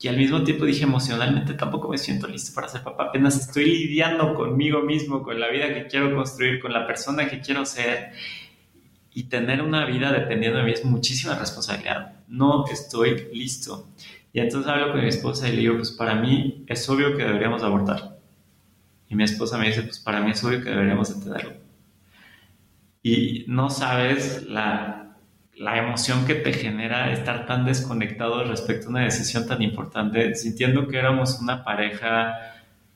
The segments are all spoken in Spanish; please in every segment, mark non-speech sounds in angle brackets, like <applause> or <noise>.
y al mismo tiempo dije emocionalmente tampoco me siento listo para ser papá, apenas estoy lidiando conmigo mismo, con la vida que quiero construir, con la persona que quiero ser y tener una vida dependiendo de mí es muchísima responsabilidad. No estoy listo. Y entonces hablo con mi esposa y le digo, pues para mí es obvio que deberíamos abortar. Y mi esposa me dice, pues para mí es obvio que deberíamos entenderlo. Y no sabes la la emoción que te genera estar tan desconectado respecto a una decisión tan importante, sintiendo que éramos una pareja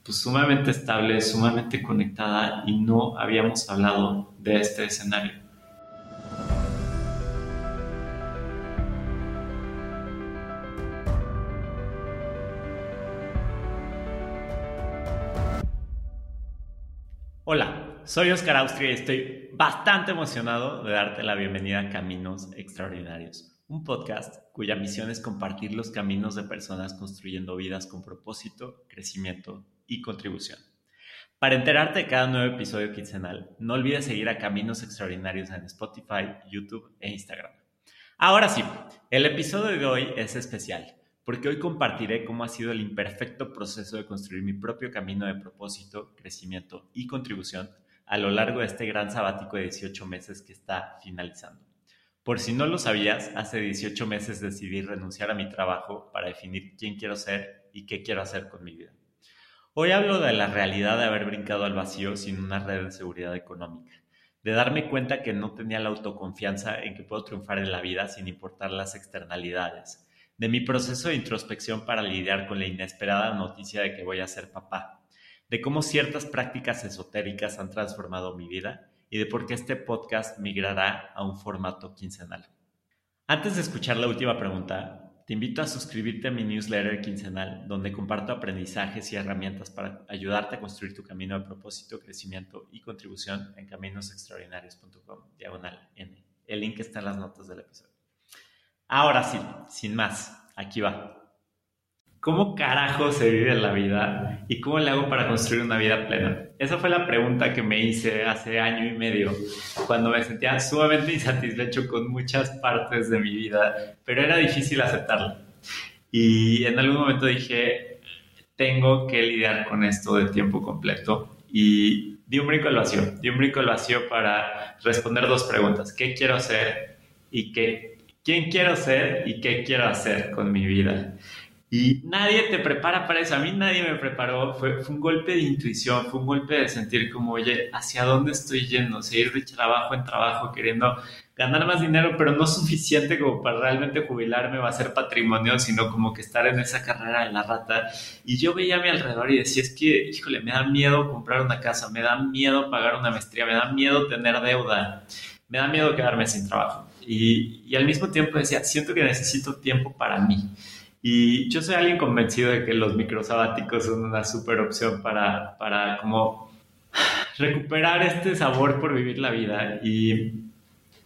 pues, sumamente estable, sumamente conectada y no habíamos hablado de este escenario. Hola. Soy Oscar Austria y estoy bastante emocionado de darte la bienvenida a Caminos Extraordinarios, un podcast cuya misión es compartir los caminos de personas construyendo vidas con propósito, crecimiento y contribución. Para enterarte de cada nuevo episodio quincenal, no olvides seguir a Caminos Extraordinarios en Spotify, YouTube e Instagram. Ahora sí, el episodio de hoy es especial porque hoy compartiré cómo ha sido el imperfecto proceso de construir mi propio camino de propósito, crecimiento y contribución a lo largo de este gran sabático de 18 meses que está finalizando. Por si no lo sabías, hace 18 meses decidí renunciar a mi trabajo para definir quién quiero ser y qué quiero hacer con mi vida. Hoy hablo de la realidad de haber brincado al vacío sin una red de seguridad económica, de darme cuenta que no tenía la autoconfianza en que puedo triunfar en la vida sin importar las externalidades, de mi proceso de introspección para lidiar con la inesperada noticia de que voy a ser papá, de cómo ciertas prácticas esotéricas han transformado mi vida y de por qué este podcast migrará a un formato quincenal. Antes de escuchar la última pregunta, te invito a suscribirte a mi newsletter quincenal, donde comparto aprendizajes y herramientas para ayudarte a construir tu camino de propósito, crecimiento y contribución en caminosextraordinarios.com, diagonal N. El link está en las notas del episodio. Ahora sí, sin más, aquí va. ¿Cómo carajo se vive la vida y cómo le hago para construir una vida plena? Esa fue la pregunta que me hice hace año y medio, cuando me sentía sumamente insatisfecho con muchas partes de mi vida, pero era difícil aceptarla. Y en algún momento dije, tengo que lidiar con esto de tiempo completo. Y di un brinco al vacío, di un brinco al vacío para responder dos preguntas. ¿Qué quiero hacer? ¿Y qué? ¿Quién quiero ser? ¿Y qué quiero hacer con mi vida? Y nadie te prepara para eso. A mí nadie me preparó. Fue, un golpe de intuición, fue un golpe de sentir como, oye, ¿hacia dónde estoy yendo? Seguir de trabajo en trabajo, queriendo ganar más dinero, pero no suficiente como para realmente jubilarme o hacer patrimonio, sino como que estar en esa carrera de la rata. Y yo veía a mi alrededor y decía, es que, híjole, me da miedo comprar una casa, me da miedo pagar una maestría, me da miedo tener deuda, me da miedo quedarme sin trabajo. Y, y al mismo tiempo decía, siento que necesito tiempo para mí. Y yo soy alguien convencido de que los microsabáticos son una súper opción para, para como recuperar este sabor por vivir la vida. Y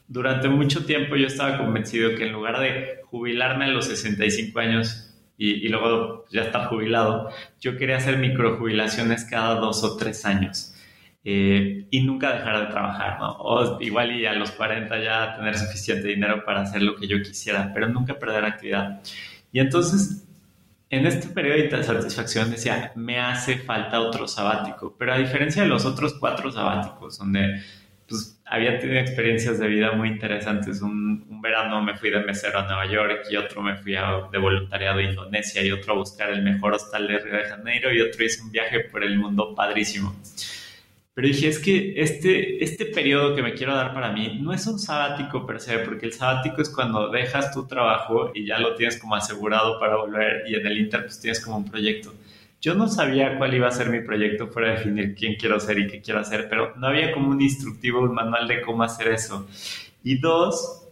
durante mucho tiempo yo estaba convencido que en lugar de jubilarme a los 65 años y, y luego ya estar jubilado, yo quería hacer microjubilaciones cada dos o tres años. Eh, y nunca dejar de trabajar, ¿no? O igual y a los 40 ya tener suficiente dinero para hacer lo que yo quisiera, pero nunca perder actividad. Y entonces, en este periodo de satisfacción decía, me hace falta otro sabático, pero a diferencia de los otros cuatro sabáticos, donde pues, había tenido experiencias de vida muy interesantes, un, verano me fui de mesero a Nueva York y otro me fui a, de voluntariado a Indonesia y otro a buscar el mejor hostal de Río de Janeiro y otro hice un viaje por el mundo padrísimo. Pero dije, es que este, este periodo que me quiero dar para mí no es un sabático per se, porque el sabático es cuando dejas tu trabajo y ya lo tienes como asegurado para volver y en el Inter pues tienes como un proyecto. Yo no sabía cuál iba a ser mi proyecto fuera definir quién quiero ser y qué quiero hacer, pero no había como un instructivo, un manual de cómo hacer eso. Y dos,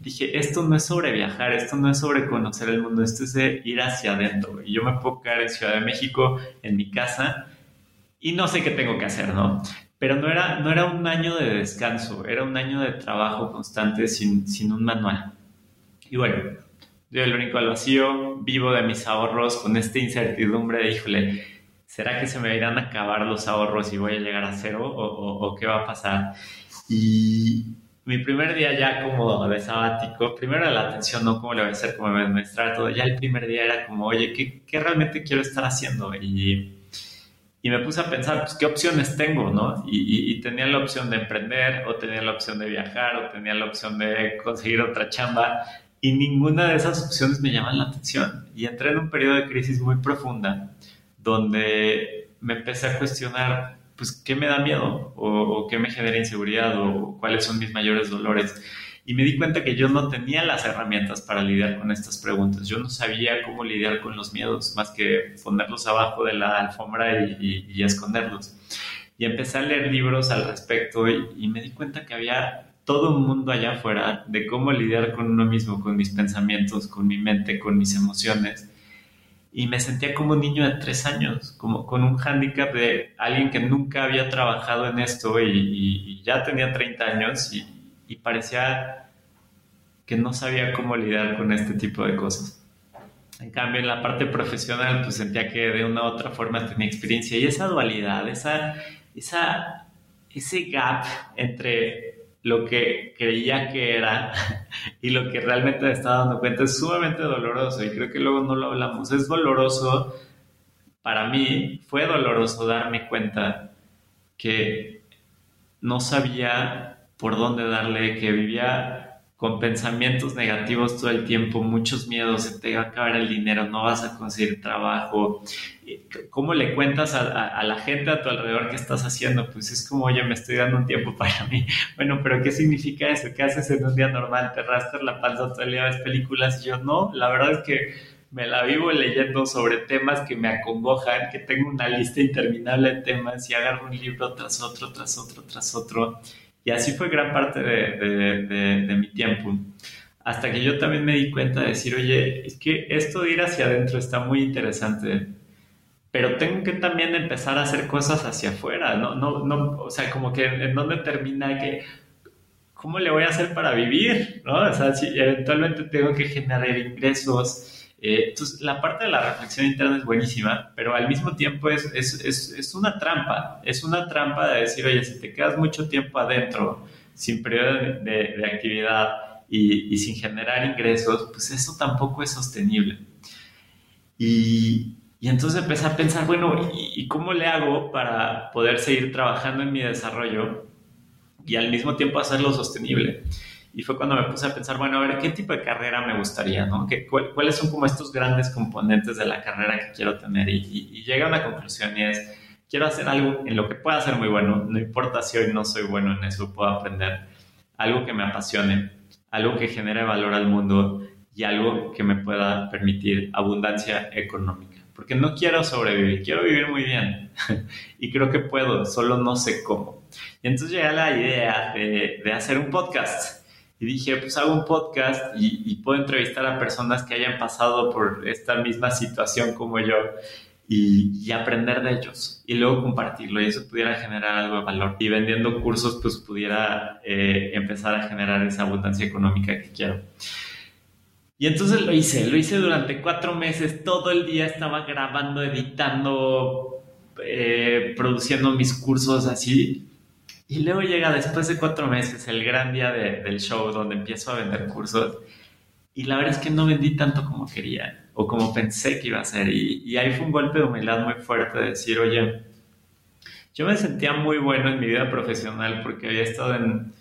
dije, esto no es sobre viajar, esto no es sobre conocer el mundo, esto es de ir hacia adentro. Y yo me puedo quedar en Ciudad de México, en mi casa, y no sé qué tengo que hacer, ¿no? Pero no era, no era un año de descanso, era un año de trabajo constante sin, sin un manual. Y bueno, yo el brinco al vacío, vivo de mis ahorros con esta incertidumbre de, híjole, ¿será que se me irán a acabar los ahorros y voy a llegar a cero o, o, qué va a pasar? Y, mi primer día ya como de sabático, primero la atención, no cómo le voy a hacer, cómo me voy a administrar todo, ya el primer día era como, oye, ¿qué, qué realmente quiero estar haciendo? Y, y, me puse a pensar, pues, ¿qué opciones tengo, no? Y, y, tenía la opción de emprender, o tenía la opción de viajar, o tenía la opción de conseguir otra chamba, y ninguna de esas opciones me llaman la atención. Y entré en un periodo de crisis muy profunda, donde me empecé a cuestionar pues, ¿qué me da miedo? O, qué me genera inseguridad? ¿O cuáles son mis mayores dolores? Y me di cuenta que yo no tenía las herramientas para lidiar con estas preguntas. Yo no sabía cómo lidiar con los miedos, más que ponerlos abajo de la alfombra y, esconderlos. Y empecé a leer libros al respecto y, me di cuenta que había todo un mundo allá afuera de cómo lidiar con uno mismo, con mis pensamientos, con mi mente, con mis emociones y me sentía como un niño de tres años, como con un hándicap de alguien que nunca había trabajado en esto y, ya tenía 30 años y, parecía que no sabía cómo lidiar con este tipo de cosas. En cambio, en la parte profesional, pues sentía que de una u otra forma tenía experiencia y esa dualidad, esa, esa, ese gap entre lo que creía que era <laughs> y lo que realmente me estaba dando cuenta es sumamente doloroso y creo que luego no lo hablamos. Es doloroso, para mí fue doloroso darme cuenta que no sabía por dónde darle, que vivía con pensamientos negativos todo el tiempo, muchos miedos, se te va a acabar el dinero, no vas a conseguir trabajo. ¿Cómo le cuentas a, la gente a tu alrededor qué estás haciendo? Pues es como, oye, me estoy dando un tiempo <laughs> para mí. Bueno, pero ¿qué significa eso? ¿Qué haces en un día normal? ¿Te rastras la panza todo el día, películas? Y yo, no, la verdad es que me la vivo leyendo sobre temas que me acongojan, que tengo una lista interminable de temas y agarro un libro tras otro, tras otro, tras otro y así fue gran parte de, de, mi tiempo. Hasta que yo también me di cuenta de decir, oye, es que esto de ir hacia adentro está muy interesante, pero tengo que también empezar a hacer cosas hacia afuera, ¿no? no, no o sea, como que en dónde termina que, ¿cómo le voy a hacer para vivir? ¿no? O sea, si eventualmente tengo que generar ingresos, eh, entonces, la parte de la reflexión interna es buenísima, pero al mismo tiempo es, es, es, es, una trampa. Es una trampa de decir, oye, si te quedas mucho tiempo adentro, sin periodo de, de, actividad y, y, sin generar ingresos, pues eso tampoco es sostenible. Y, y entonces empecé a pensar, bueno, ¿y, ¿y cómo le hago para poder seguir trabajando en mi desarrollo y al mismo tiempo hacerlo sostenible? Y fue cuando me puse a pensar, bueno, a ver, ¿qué tipo de carrera me gustaría? ¿no? ¿Qué, ¿Cuáles son como estos grandes componentes de la carrera que quiero tener? Y, y, llega a una conclusión y es, quiero hacer algo en lo que pueda ser muy bueno, no importa si hoy no soy bueno en eso, puedo aprender algo que me apasione, algo que genere valor al mundo y algo que me pueda permitir abundancia económica. Porque no quiero sobrevivir, quiero vivir muy bien. <laughs> y creo que puedo, solo no sé cómo. Y entonces llega la idea de, de hacer un podcast y dije, pues hago un podcast y, puedo entrevistar a personas que hayan pasado por esta misma situación como yo y, aprender de ellos y luego compartirlo y eso pudiera generar algo de valor. Y vendiendo cursos, pues pudiera eh, empezar a generar esa abundancia económica que quiero. Y entonces lo hice, lo hice durante cuatro meses, todo el día estaba grabando, editando, eh, produciendo mis cursos así y luego llega después de cuatro meses el gran día del show donde empiezo a vender cursos. Y la verdad es que no vendí tanto como quería o como pensé que iba a ser. Y, ahí fue un golpe de humildad muy fuerte de decir, oye, yo me sentía muy bueno en mi vida profesional porque había estado en,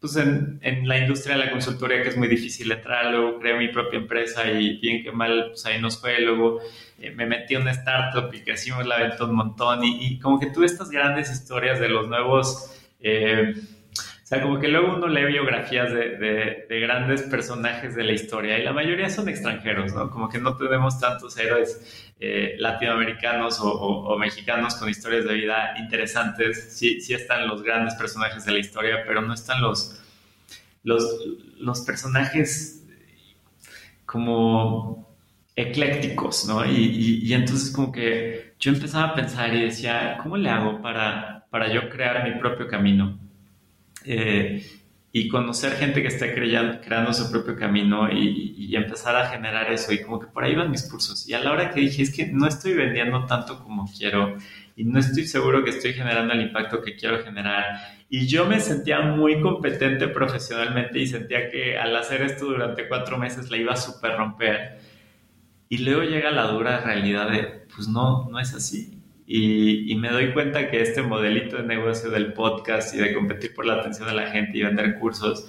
pues en, en, la industria de la consultoría que es muy difícil entrar, luego creé mi propia empresa y bien que mal, pues ahí nos fue, luego eh, me metí en una startup y crecimos la venta un montón y, y como que tuve estas grandes historias de los nuevos eh, o sea, como que luego uno lee biografías de, de, grandes personajes de la historia y la mayoría son extranjeros, ¿no? Como que no tenemos tantos héroes eh, latinoamericanos o, mexicanos con historias de vida interesantes. Sí, sí están los grandes personajes de la historia, pero no están los, los, los personajes como eclécticos, ¿no? Y, y entonces como que yo empezaba a pensar y decía, ¿cómo le hago para para yo crear mi propio camino. Eh, y conocer gente que está creando, su propio camino y, empezar a generar eso. Y como que por ahí van mis cursos. Y a la hora que dije, es que no estoy vendiendo tanto como quiero y no estoy seguro que estoy generando el impacto que quiero generar. Y yo me sentía muy competente profesionalmente y sentía que al hacer esto durante cuatro meses la iba a super romper. Y luego llega la dura realidad de, pues no, no es así. Y, me doy cuenta que este modelito de negocio del podcast y de competir por la atención de la gente y vender cursos,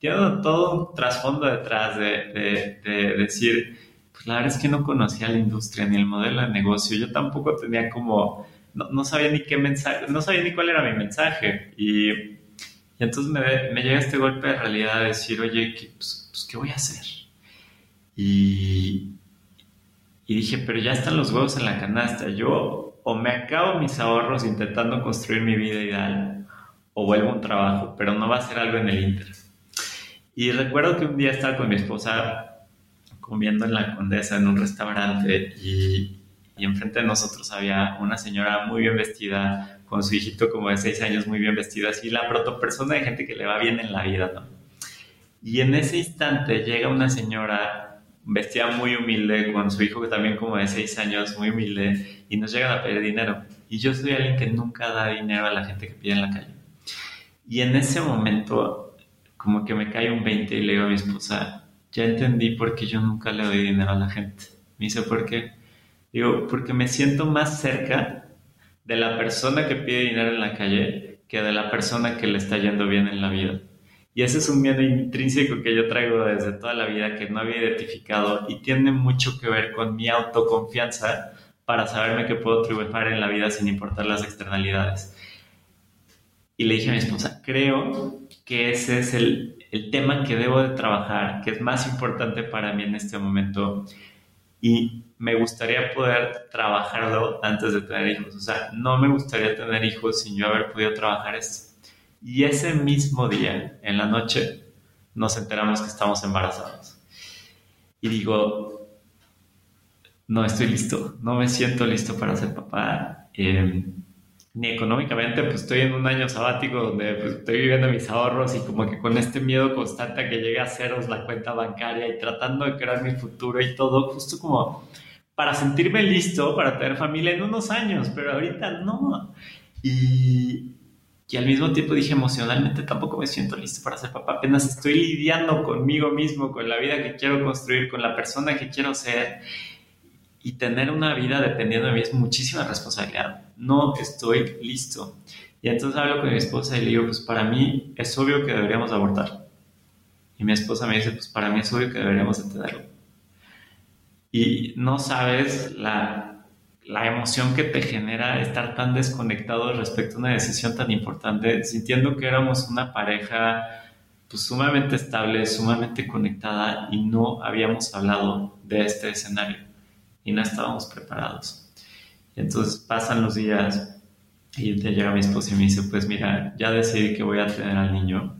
tiene todo un trasfondo detrás de, de, decir, pues la verdad es que no conocía la industria ni el modelo de negocio. Yo tampoco tenía como, no, sabía ni qué mensaje, no sabía ni cuál era mi mensaje. Y, y entonces me, me, llega este golpe de realidad de decir, oye, ¿qué, pues, pues, ¿qué voy a hacer? Y, y dije, pero ya están los huevos en la canasta. Yo o me acabo mis ahorros intentando construir mi vida ideal o vuelvo a un trabajo, pero no va a ser algo en el inter. Y recuerdo que un día estaba con mi esposa comiendo en la Condesa en un restaurante y, y enfrente de nosotros había una señora muy bien vestida, con su hijito como de seis años muy bien vestido, así la protopersona de gente que le va bien en la vida, ¿no? Y en ese instante llega una señora vestida muy humilde, con su hijo que también como de seis años, muy humilde, y nos llegan a pedir dinero. Y yo soy alguien que nunca da dinero a la gente que pide en la calle. Y en ese momento, como que me cae un 20 y le digo a mi esposa, ya entendí por qué yo nunca le doy dinero a la gente. Me dice, ¿por qué? Digo, porque me siento más cerca de la persona que pide dinero en la calle que de la persona que le está yendo bien en la vida. Y ese es un miedo intrínseco que yo traigo desde toda la vida que no había identificado y tiene mucho que ver con mi autoconfianza para saberme que puedo triunfar en la vida sin importar las externalidades. Y le dije a mi esposa, creo que ese es el, el tema que debo de trabajar, que es más importante para mí en este momento y me gustaría poder trabajarlo antes de tener hijos. O sea, no me gustaría tener hijos sin yo haber podido trabajar esto. Y ese mismo día, en la noche, nos enteramos que estamos embarazados. Y digo, no estoy listo, no me siento listo para ser papá. Em, ni económicamente, pues estoy en un año sabático donde pues, estoy viviendo mis ahorros y como que con este miedo constante a que llegue a ceros la cuenta bancaria y tratando de crear mi futuro y todo, justo como para sentirme listo para tener familia en unos años, pero ahorita no. Y, y al mismo tiempo dije emocionalmente tampoco me siento listo para ser papá, apenas estoy lidiando conmigo mismo, con la vida que quiero construir, con la persona que quiero ser y tener una vida dependiendo de mí es muchísima responsabilidad. No estoy listo. Y entonces hablo con mi esposa y le digo, pues para mí es obvio que deberíamos abortar. Y mi esposa me dice, pues para mí es obvio que deberíamos entenderlo. Y no sabes la la emoción que te genera estar tan desconectado respecto a una decisión tan importante, sintiendo que éramos una pareja pues, sumamente estable, sumamente conectada y no habíamos hablado de este escenario y no estábamos preparados. Y entonces pasan los días y te llega mi esposa y me dice, pues mira, ya decidí que voy a tener al niño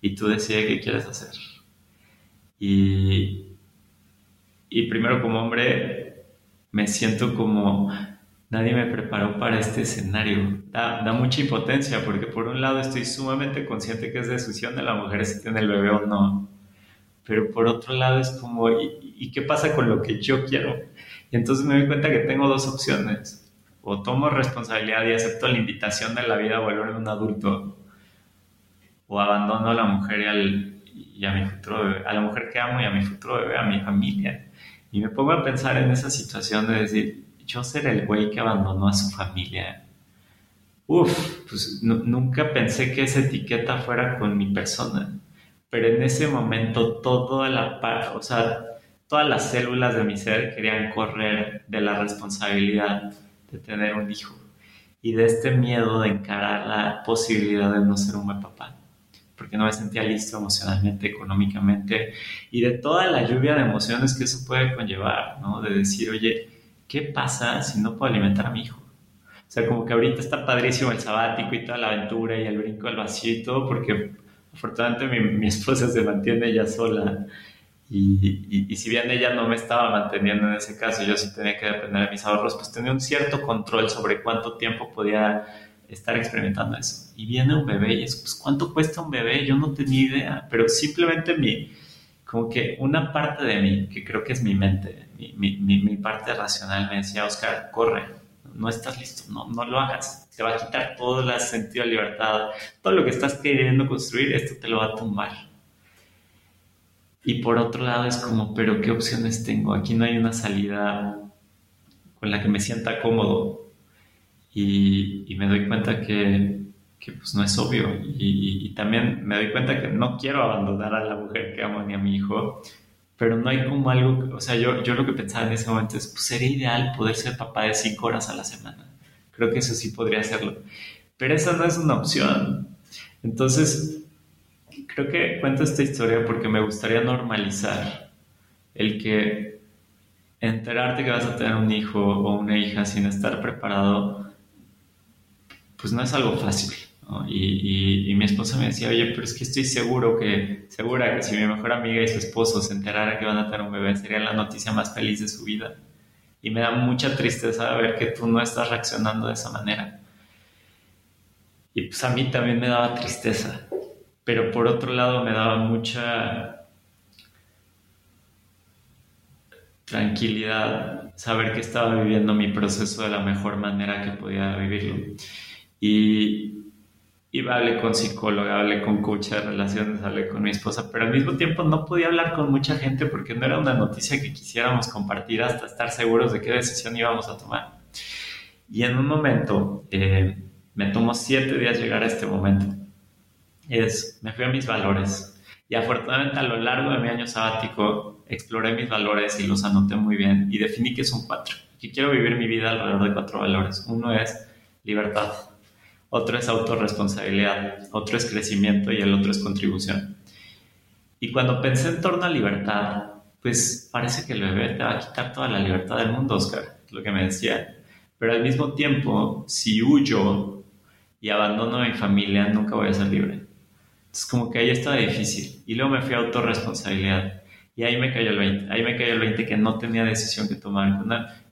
y tú decides qué quieres hacer. Y, y primero como hombre me siento como nadie me preparó para este escenario. Da, mucha impotencia porque por un lado estoy sumamente consciente que es decisión de la mujer si tiene el bebé o no, pero por otro lado es como, ¿y, qué pasa con lo que yo quiero? Y entonces me doy cuenta que tengo dos opciones. O tomo responsabilidad y acepto la invitación de la vida a volverme un adulto, o abandono a la mujer y, al, y a mi futuro bebé, a la mujer que amo y a mi futuro bebé, a mi familia. Y me pongo a pensar en esa situación de decir, yo ser el güey que abandonó a su familia. Uf, pues nunca pensé que esa etiqueta fuera con mi persona. Pero en ese momento toda la, o sea, todas las células de mi ser querían correr de la responsabilidad de tener un hijo y de este miedo de encarar la posibilidad de no ser un buen papá porque no me sentía listo emocionalmente, económicamente, y de toda la lluvia de emociones que eso puede conllevar, ¿no? De decir, oye, ¿qué pasa si no puedo alimentar a mi hijo? O sea, como que ahorita está padrísimo el sabático y toda la aventura y el brinco al vacío y todo, porque afortunadamente mi, mi esposa se mantiene ella sola. Y, y, si bien ella no me estaba manteniendo en ese caso, yo sí tenía que depender de mis ahorros, pues tenía un cierto control sobre cuánto tiempo podía estar experimentando eso. Y viene un bebé y es, pues, ¿cuánto cuesta un bebé? Yo no tenía idea, pero simplemente mi, como que una parte de mí, que creo que es mi mente, mi, mi, parte racional me decía, Oscar, corre, no estás listo, no, no lo hagas, te va a quitar todo el sentido de libertad, todo lo que estás queriendo construir, esto te lo va a tumbar. Y por otro lado es como, pero ¿qué opciones tengo? Aquí no hay una salida con la que me sienta cómodo. Y, me doy cuenta que, que, pues no es obvio. Y, y, también me doy cuenta que no quiero abandonar a la mujer que amo ni a mi hijo, pero no hay como algo, o sea, yo, yo lo que pensaba en ese momento es, pues sería ideal poder ser papá de cinco horas a la semana. Creo que eso sí podría hacerlo. Pero esa no es una opción. Entonces, creo que cuento esta historia porque me gustaría normalizar el que enterarte que vas a tener un hijo o una hija sin estar preparado, pues no es algo fácil. Y, mi esposa me decía, oye, pero es que estoy seguro que, segura que si mi mejor amiga y su esposo se enterara que van a tener un bebé, sería la noticia más feliz de su vida. Y me da mucha tristeza ver que tú no estás reaccionando de esa manera. Y pues a mí también me daba tristeza, pero por otro lado me daba mucha tranquilidad saber que estaba viviendo mi proceso de la mejor manera que podía vivirlo. Y, y hablé con psicóloga, hablé con coach de relaciones, hablé con mi esposa, pero al mismo tiempo no podía hablar con mucha gente porque no era una noticia que quisiéramos compartir hasta estar seguros de qué decisión íbamos a tomar. Y en un momento, eh, me tomó siete días llegar a este momento. Es, me fui a mis valores. Y afortunadamente a lo largo de mi año sabático exploré mis valores y los anoté muy bien y definí que son cuatro. Que quiero vivir mi vida alrededor de cuatro valores. Uno es libertad otro es autorresponsabilidad, otro es crecimiento y el otro es contribución. Y cuando pensé en torno a libertad, pues parece que el bebé te va a quitar toda la libertad del mundo, Oscar, lo que me decía. Pero al mismo tiempo, si huyo y abandono a mi familia, nunca voy a ser libre. Entonces como que ahí estaba difícil. Y luego me fui a autorresponsabilidad. Y ahí me cayó el 20. Ahí me cayó el 20 que no tenía decisión que tomar.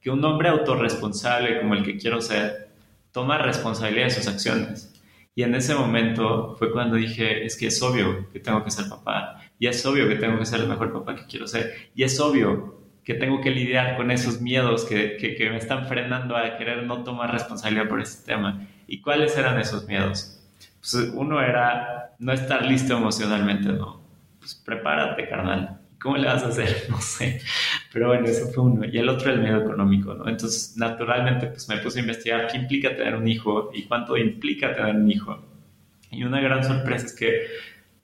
Que un hombre autorresponsable como el que quiero ser toma responsabilidad de sus acciones. Y en ese momento fue cuando dije, es que es obvio que tengo que ser papá, y es obvio que tengo que ser el mejor papá que quiero ser, y es obvio que tengo que lidiar con esos miedos que, que, me están frenando a querer no tomar responsabilidad por este tema. ¿Y cuáles eran esos miedos? Pues uno era no estar listo emocionalmente, ¿no? Pues prepárate, carnal. ¿Cómo le vas a hacer? <laughs> No sé. Pero bueno, eso fue uno. Y el otro, el miedo económico, ¿no? Entonces, naturalmente, pues me puse a investigar qué implica tener un hijo y cuánto implica tener un hijo. Y una gran sorpresa es que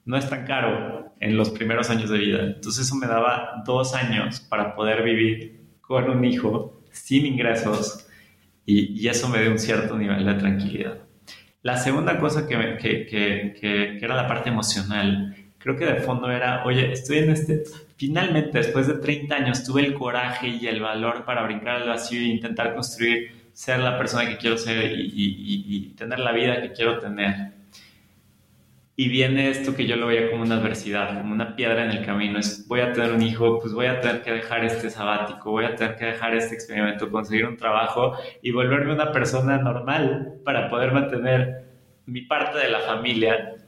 no es tan caro en los primeros años de vida. Entonces, eso me daba dos años para poder vivir con un hijo sin ingresos y, y eso me dio un cierto nivel de tranquilidad. La segunda cosa que, que, que, que, era la parte emocional, creo que de fondo era, oye, estoy en este, finalmente, después de 30 años, tuve el coraje y el valor para brincar al vacío e intentar construir, ser la persona que quiero ser y, tener la vida que quiero tener. Y viene esto que yo lo veía como una adversidad, como una piedra en el camino. Es, voy a tener un hijo, pues voy a tener que dejar este sabático, voy a tener que dejar este experimento, conseguir un trabajo y volverme una persona normal para poder mantener mi parte de la familia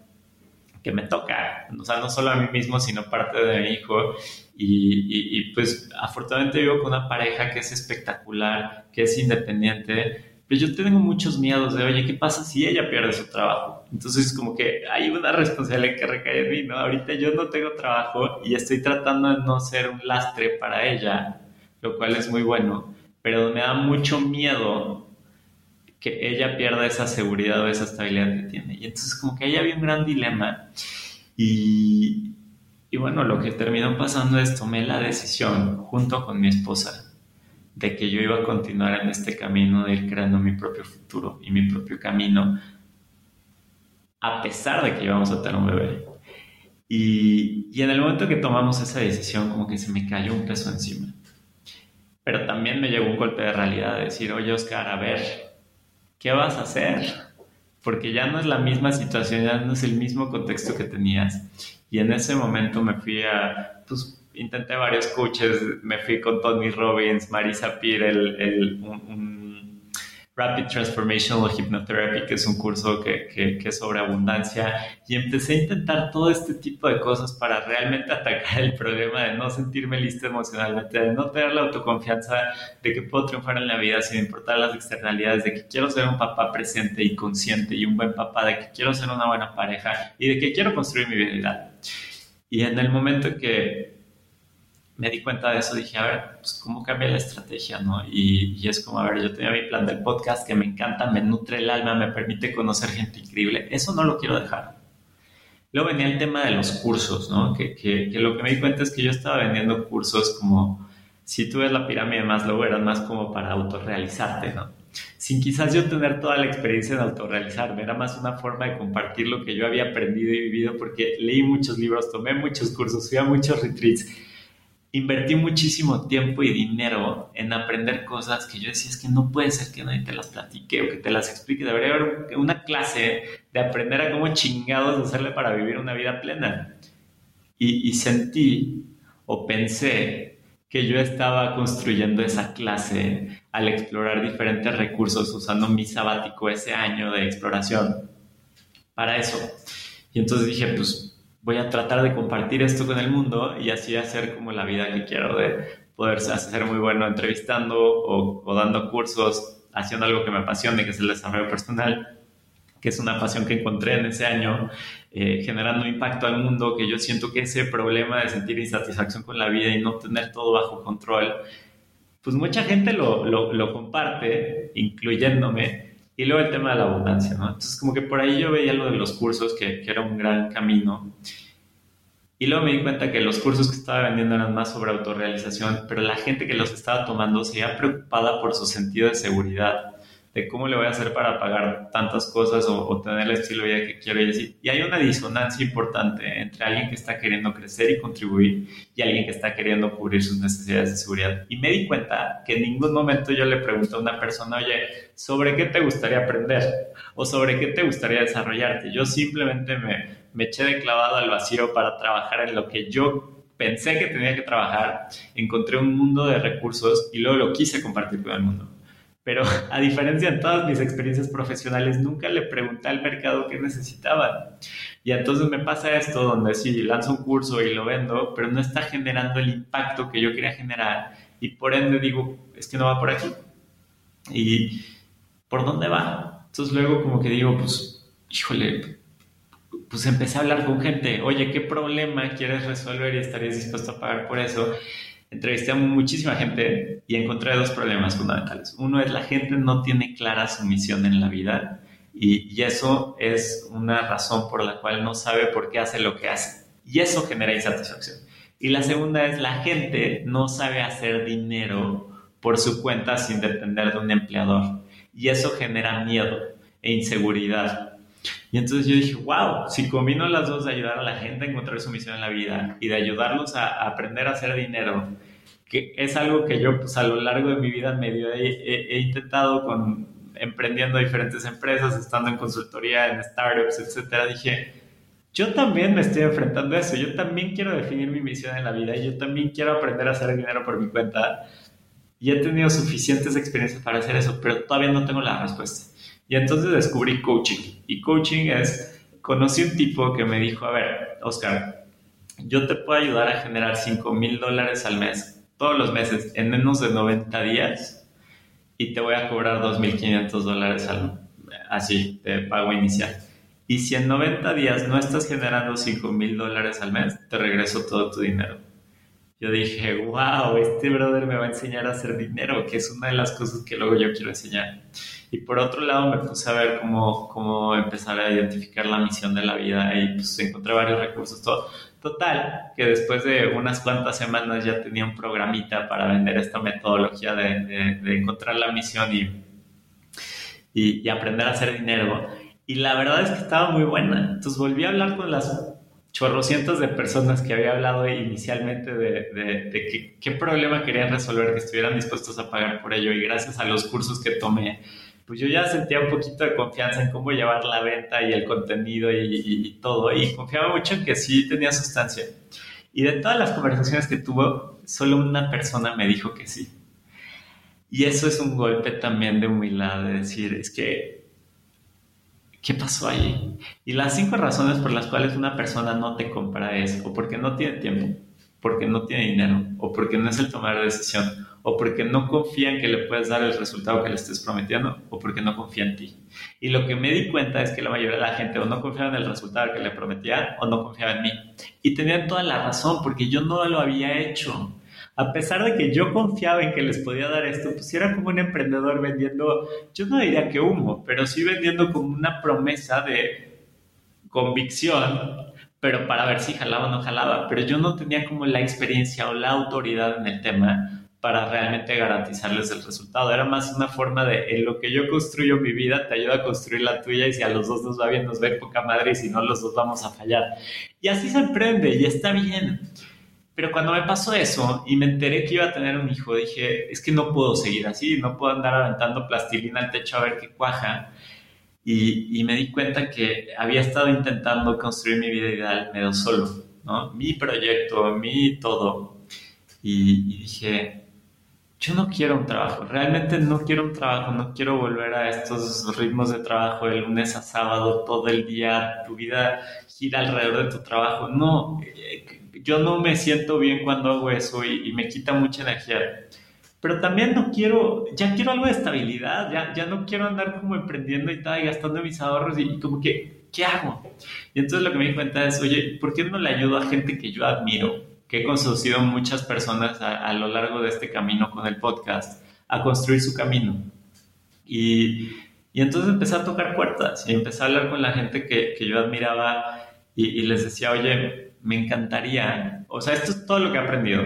que me toca, o sea, no solo a mí mismo, sino parte de mi hijo. Y, y, pues afortunadamente vivo con una pareja que es espectacular, que es independiente, pero yo tengo muchos miedos de, oye, ¿qué pasa si ella pierde su trabajo? Entonces como que hay una responsabilidad que recae en mí, ¿no? Ahorita yo no tengo trabajo y estoy tratando de no ser un lastre para ella, lo cual es muy bueno, pero me da mucho miedo que ella pierda esa seguridad o esa estabilidad que tiene. Y entonces como que ahí había un gran dilema y, y bueno, lo que terminó pasando es tomé la decisión junto con mi esposa de que yo iba a continuar en este camino de ir creando mi propio futuro y mi propio camino a pesar de que íbamos a tener un bebé. Y, y en el momento que tomamos esa decisión como que se me cayó un peso encima. Pero también me llegó un golpe de realidad de decir, oye Oscar, a ver, ¿qué vas a hacer? Porque ya no es la misma situación, ya no es el mismo contexto que tenías. Y en ese momento me fui a, pues intenté varios coaches, me fui con Tony Robbins, Marisa Peer, el, Rapid Transformational Hypnotherapy, que es un curso que, que, que, es sobre abundancia, y empecé a intentar todo este tipo de cosas para realmente atacar el problema de no sentirme listo emocionalmente, de no tener la autoconfianza de que puedo triunfar en la vida sin importar las externalidades, de que quiero ser un papá presente y consciente y un buen papá, de que quiero ser una buena pareja y de que quiero construir mi vida. Y en el momento que me di cuenta de eso, dije, a ver, pues, ¿cómo cambia la estrategia? ¿no? Y, y, es como, a ver, yo tenía mi plan del podcast que me encanta, me nutre el alma, me permite conocer gente increíble. Eso no lo quiero dejar. Luego venía el tema de los cursos, ¿no? Que, que, lo que me di cuenta es que yo estaba vendiendo cursos como, si tú ves la pirámide de Maslow, eran más como para autorrealizarte, ¿no? Sin quizás yo tener toda la experiencia en autorrealizarme, era más una forma de compartir lo que yo había aprendido y vivido porque leí muchos libros, tomé muchos cursos, fui a muchos retreats invertí muchísimo tiempo y dinero en aprender cosas que yo decía, es que no puede ser que nadie te las platique o que te las explique. Debería haber una clase de aprender a cómo chingados hacerle para vivir una vida plena. Y, y sentí o pensé que yo estaba construyendo esa clase al explorar diferentes recursos usando mi sabático ese año de exploración para eso. Y entonces dije, pues voy a tratar de compartir esto con el mundo y así hacer como la vida que quiero de poder hacer muy bueno entrevistando o, dando cursos, haciendo algo que me apasione, que es el desarrollo personal, que es una pasión que encontré en ese año, eh, generando impacto al mundo, que yo siento que ese problema de sentir insatisfacción con la vida y no tener todo bajo control, pues mucha gente lo, lo, lo comparte, incluyéndome, y luego el tema de la abundancia, ¿no? Entonces, como que por ahí yo veía lo de los cursos, que, era un gran camino. Y luego me di cuenta que los cursos que estaba vendiendo eran más sobre autorrealización, pero la gente que los estaba tomando se iba preocupada por su sentido de seguridad de cómo le voy a hacer para pagar tantas cosas o, tener el estilo de vida que quiero y así. Y hay una disonancia importante entre alguien que está queriendo crecer y contribuir y alguien que está queriendo cubrir sus necesidades de seguridad. Y me di cuenta que en ningún momento yo le pregunté a una persona, oye, ¿sobre qué te gustaría aprender? O ¿sobre qué te gustaría desarrollarte? Yo simplemente me, me eché de clavado al vacío para trabajar en lo que yo pensé que tenía que trabajar, encontré un mundo de recursos y luego lo quise compartir con el mundo. Pero <laughs> a diferencia de todas mis experiencias profesionales, nunca le pregunté al mercado qué necesitaban. Y entonces me pasa esto, donde sí, lanzo un curso y lo vendo, pero no está generando el impacto que yo quería generar. Y por ende digo, es que no va por aquí. ¿Y por dónde va? Entonces luego como que digo, pues, híjole, pues empecé a hablar con gente, oye, ¿qué problema quieres resolver y estarías dispuesto a pagar por eso? Entrevisté a muchísima gente y encontré dos problemas fundamentales. Uno es la gente no tiene clara su misión en la vida y, y, eso es una razón por la cual no sabe por qué hace lo que hace. Y eso genera insatisfacción. Y la segunda es la gente no sabe hacer dinero por su cuenta sin depender de un empleador. Y eso genera miedo e inseguridad. Y entonces yo dije, wow, si combino las dos de ayudar a la gente a encontrar su misión en la vida y de ayudarlos a, aprender a hacer dinero, que es algo que yo pues, a lo largo de mi vida medio he, he, intentado con emprendiendo diferentes empresas, estando en consultoría, en startups, etcétera, dije, yo también me estoy enfrentando a eso, yo también quiero definir mi misión en la vida yo también quiero aprender a hacer dinero por mi cuenta y he tenido suficientes experiencias para hacer eso, pero todavía no tengo la respuesta. Y entonces descubrí coaching. Y coaching es, conocí un tipo que me dijo, a ver, Oscar, yo te puedo ayudar a generar 5 mil dólares al mes, todos los meses, en menos de 90 días, y te voy a cobrar 2.500 dólares al, así, de pago inicial. Y si en 90 días no estás generando 5 mil dólares al mes, te regreso todo tu dinero. Yo dije, wow, este brother me va a enseñar a hacer dinero, que es una de las cosas que luego yo quiero enseñar. Y por otro lado me puse a ver cómo, cómo empezar a identificar la misión de la vida y pues encontré varios recursos. Todo. Total, que después de unas cuantas semanas ya tenía un programita para vender esta metodología de, de, encontrar la misión y, y, y, aprender a hacer dinero. Y la verdad es que estaba muy buena. Entonces volví a hablar con las chorrocientos de personas que había hablado inicialmente de, de, de qué, problema querían resolver, que estuvieran dispuestos a pagar por ello. Y gracias a los cursos que tomé, pues yo ya sentía un poquito de confianza en cómo llevar la venta y el contenido y, todo, y confiaba mucho en que sí tenía sustancia. Y de todas las conversaciones que tuvo, solo una persona me dijo que sí. Y eso es un golpe también de humildad, de decir, es que, ¿qué pasó ahí? Y las cinco razones por las cuales una persona no te compra es o porque no tiene tiempo, porque no tiene dinero, o porque no es el tomar de decisión, o porque no confía en que le puedes dar el resultado que le estés prometiendo, o porque no confía en ti. Y lo que me di cuenta es que la mayoría de la gente o no confiaba en el resultado que le prometía, o no confiaba en mí. Y tenían toda la razón, porque yo no lo había hecho. A pesar de que yo confiaba en que les podía dar esto, pues era como un emprendedor vendiendo, yo no diría que humo, pero sí vendiendo como una promesa de convicción pero para ver si jalaba o no jalaba. Pero yo no tenía como la experiencia o la autoridad en el tema para realmente garantizarles el resultado. Era más una forma de, en lo que yo construyo mi vida, te ayuda a construir la tuya y si a los dos nos va bien, nos ve poca madre y si no, los dos vamos a fallar. Y así se emprende y está bien. Pero cuando me pasó eso y me enteré que iba a tener un hijo, dije, es que no puedo seguir así, no puedo andar aventando plastilina al techo a ver qué cuaja. Y, y me di cuenta que había estado intentando construir mi vida ideal medio solo, ¿no? Mi proyecto, mi todo. y, y dije, yo no quiero un trabajo, realmente no quiero un trabajo, no quiero volver a estos ritmos de trabajo de lunes a sábado, todo el día, tu vida gira alrededor de tu trabajo. No, eh, yo no me siento bien cuando hago eso y, me quita mucha energía. Pero también no quiero, ya quiero algo de estabilidad, ya, ya no quiero andar como emprendiendo y tal, y gastando mis ahorros y, como que, ¿qué hago? Y entonces lo que me di cuenta es, oye, ¿por qué no le ayudo a gente que yo admiro? que he conducido muchas personas a, lo largo de este camino con el podcast a construir su camino. Y, y, entonces empecé a tocar puertas y empecé a hablar con la gente que, que yo admiraba y, y, les decía, oye, me encantaría, o sea, esto es todo lo que he aprendido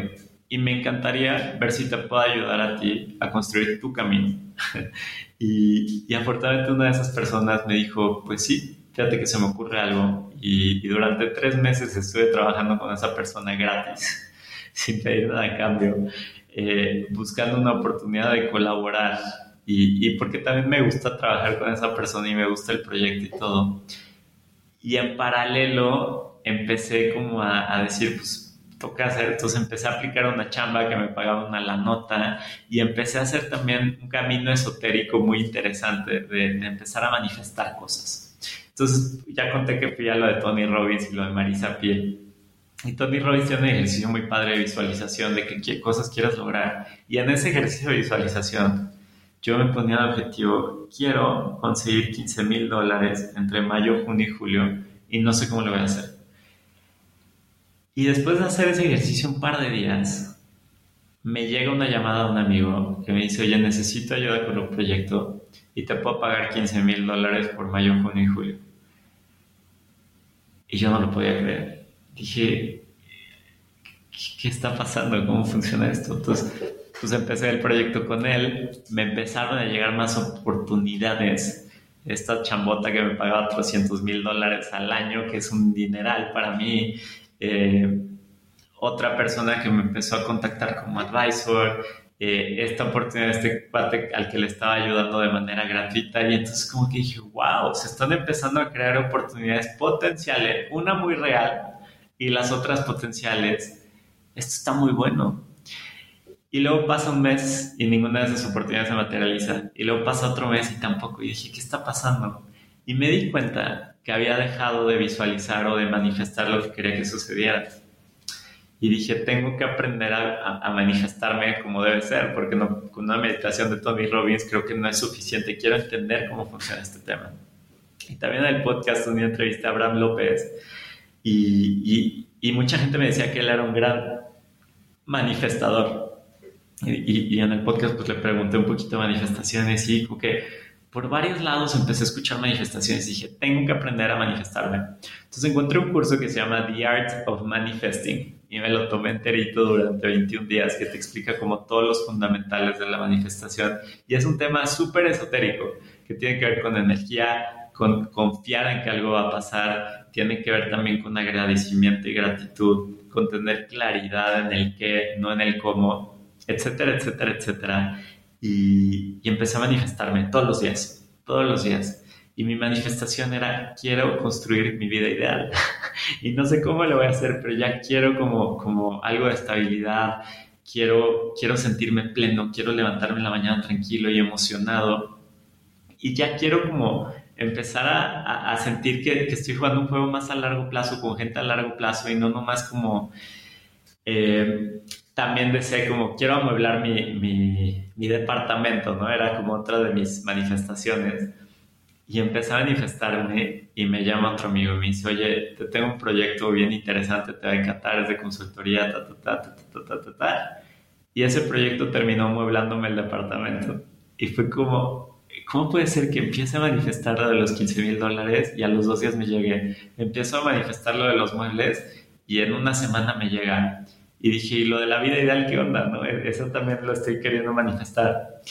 y me encantaría ver si te puedo ayudar a ti a construir tu camino. <laughs> y, y afortunadamente una de esas personas me dijo, pues sí, fíjate que se me ocurre algo y, durante tres meses estuve trabajando con esa persona gratis, <laughs> sin pedir nada a cambio, eh, buscando una oportunidad de colaborar y, y, porque también me gusta trabajar con esa persona y me gusta el proyecto y todo. Y en paralelo empecé como a, a decir, pues toca hacer, entonces empecé a aplicar una chamba que me pagaba una la nota y empecé a hacer también un camino esotérico muy interesante de, de empezar a manifestar cosas. Entonces, ya conté que fui a lo de Tony Robbins y lo de Marisa Piel. Y Tony Robbins tiene un ejercicio muy padre de visualización, de qué cosas quieras lograr. Y en ese ejercicio de visualización, yo me ponía el objetivo, quiero conseguir 15 mil dólares entre mayo, junio y julio, y no sé cómo lo voy a hacer. Y después de hacer ese ejercicio un par de días, me llega una llamada de un amigo que me dice, oye, necesito ayuda con un proyecto y te puedo pagar 15 mil dólares por mayo, junio y julio. Y yo no lo podía creer. Dije, ¿qué, está pasando? ¿Cómo funciona esto? Entonces, pues empecé el proyecto con él, me empezaron a llegar más oportunidades. Esta chambota que me pagaba 300 mil dólares al año, que es un dineral para mí. Eh, otra persona que me empezó a contactar como advisor, eh, esta oportunidad este cuate al que le estaba ayudando de manera gratuita y entonces como que dije, wow, se están empezando a crear oportunidades potenciales, una muy real y las otras potenciales. Esto está muy bueno. Y luego pasa un mes y ninguna de esas oportunidades se materializa. Y luego pasa otro mes y tampoco. Y dije, ¿qué está pasando? Y me di cuenta que había dejado de visualizar o de manifestar lo que quería que sucediera y dije, tengo que aprender a, manifestarme como debe ser, porque no, con una meditación de Tony Robbins creo que no es suficiente, quiero entender cómo funciona este tema. Y también en el podcast una entrevista a Abraham López y, y, mucha gente me decía que él era un gran manifestador. Y, y, en el podcast pues le pregunté un poquito de manifestaciones y como que por varios lados empecé a escuchar manifestaciones y dije, tengo que aprender a manifestarme. Entonces encontré un curso que se llama The Art of Manifesting y me lo tomé enterito durante 21 días que te explica como todos los fundamentales de la manifestación. Y es un tema súper esotérico que tiene que ver con energía, con confiar en que algo va a pasar, tiene que ver también con agradecimiento y gratitud, con tener claridad en el qué, no en el cómo, etcétera, etcétera, etcétera. Y, y empecé a manifestarme todos los días, todos los días. Y mi manifestación era quiero construir mi vida ideal <laughs> y no sé cómo lo voy a hacer pero ya quiero como, como algo de estabilidad. Quiero, quiero sentirme pleno, quiero levantarme en la mañana tranquilo y emocionado. Y ya quiero como empezar a, sentir que, estoy jugando un juego más a largo plazo, con gente a largo plazo y no nomás como... Eh, también decía como quiero amueblar mi, mi, mi, departamento, ¿no? Era como otra de mis manifestaciones. Y empecé a manifestarme y me llama otro amigo y me dice, oye, te tengo un proyecto bien interesante, te va a encantar, es de consultoría, ta, ta, ta, ta, ta, ta, ta, ta. Y ese proyecto terminó amueblándome el departamento. Y fue como, ¿cómo puede ser que empiece a manifestar lo de los 15 mil dólares y a los dos días me llegue? Empiezo a manifestar lo de los muebles y en una semana me llega. Y dije, ¿y lo de la vida ideal qué onda? ¿no? Eso también lo estoy queriendo manifestar.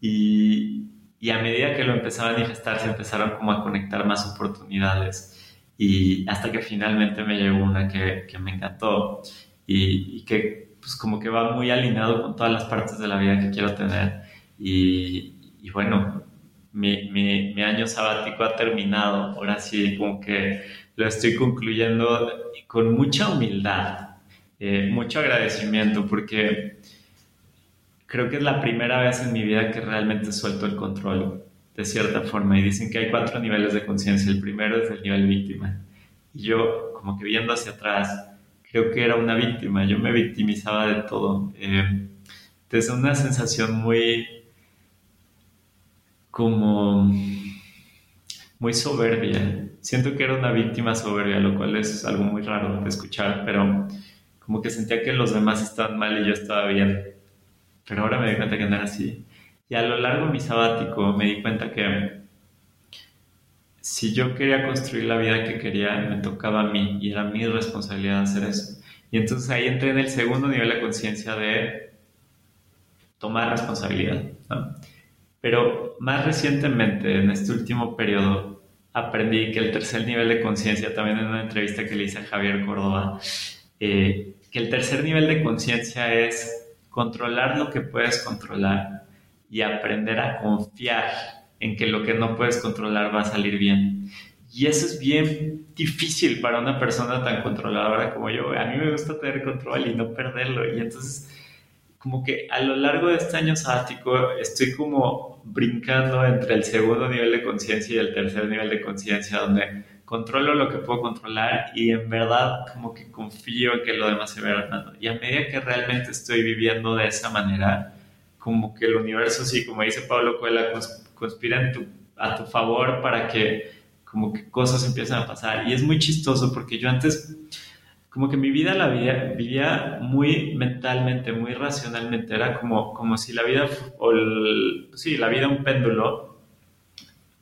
Y, y a medida que lo empecé a manifestar, se empezaron como a conectar más oportunidades. Y hasta que finalmente me llegó una que, que me encantó y, y, que pues como que va muy alineado con todas las partes de la vida que quiero tener. Y, y bueno, mi, mi, mi, año sabático ha terminado. Ahora sí, como que lo estoy concluyendo con mucha humildad, eh, mucho agradecimiento, porque creo que es la primera vez en mi vida que realmente suelto el control, de cierta forma. Y dicen que hay cuatro niveles de conciencia. El primero es el nivel víctima. Y yo, como que viendo hacia atrás, creo que era una víctima. Yo me victimizaba de todo. Eh, entonces, una sensación muy como muy soberbia. Siento que era una víctima soberbia, lo cual es algo muy raro de escuchar, pero como que sentía que los demás estaban mal y yo estaba bien pero ahora me di cuenta que no era así. Y a lo largo de mi sabático me di cuenta que si yo quería construir la vida que quería, me tocaba a mí y era mi responsabilidad hacer eso. Y entonces ahí entré en el segundo nivel de conciencia de tomar responsabilidad. Pero más recientemente, en este último periodo, aprendí que el tercer nivel de conciencia, también en una entrevista que le hice a Javier Córdoba, eh, que el tercer nivel de conciencia es controlar lo que puedes controlar y aprender a confiar en que lo que no puedes controlar va a salir bien. Y eso es bien difícil para una persona tan controladora como yo. A mí me gusta tener control y no perderlo. Y entonces, como que a lo largo de este año sabático, estoy como brincando entre el segundo nivel de conciencia y el tercer nivel de conciencia, donde controlo lo que puedo controlar y en verdad como que confío en que lo demás se vea ganando. Y a medida que realmente estoy viviendo de esa manera, como que el universo, sí, como dice Pablo Cuela, conspira a tu favor para que como que cosas empiezan a pasar. Y es muy chistoso porque yo antes, como que mi vida la vivía, vivía muy mentalmente, muy racionalmente. Era como, como si la vida, o sí, la vida un péndulo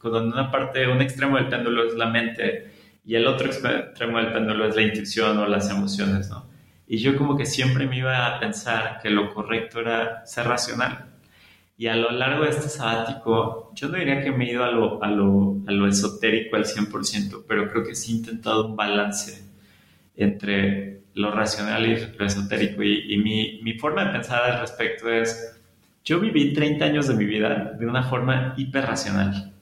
cuando una parte, un extremo del péndulo es la mente y el otro extremo del péndulo es la intuición o las emociones, ¿no? Y yo como que siempre me iba a pensar que lo correcto era ser racional. Y a lo largo de este sabático, yo no diría que me he ido a lo, a lo, a lo esotérico al 100%, pero creo que sí he intentado un balance entre lo racional y lo esotérico. Y, y mi, mi, forma de pensar al respecto es, yo viví 30 años de mi vida de una forma hiperracional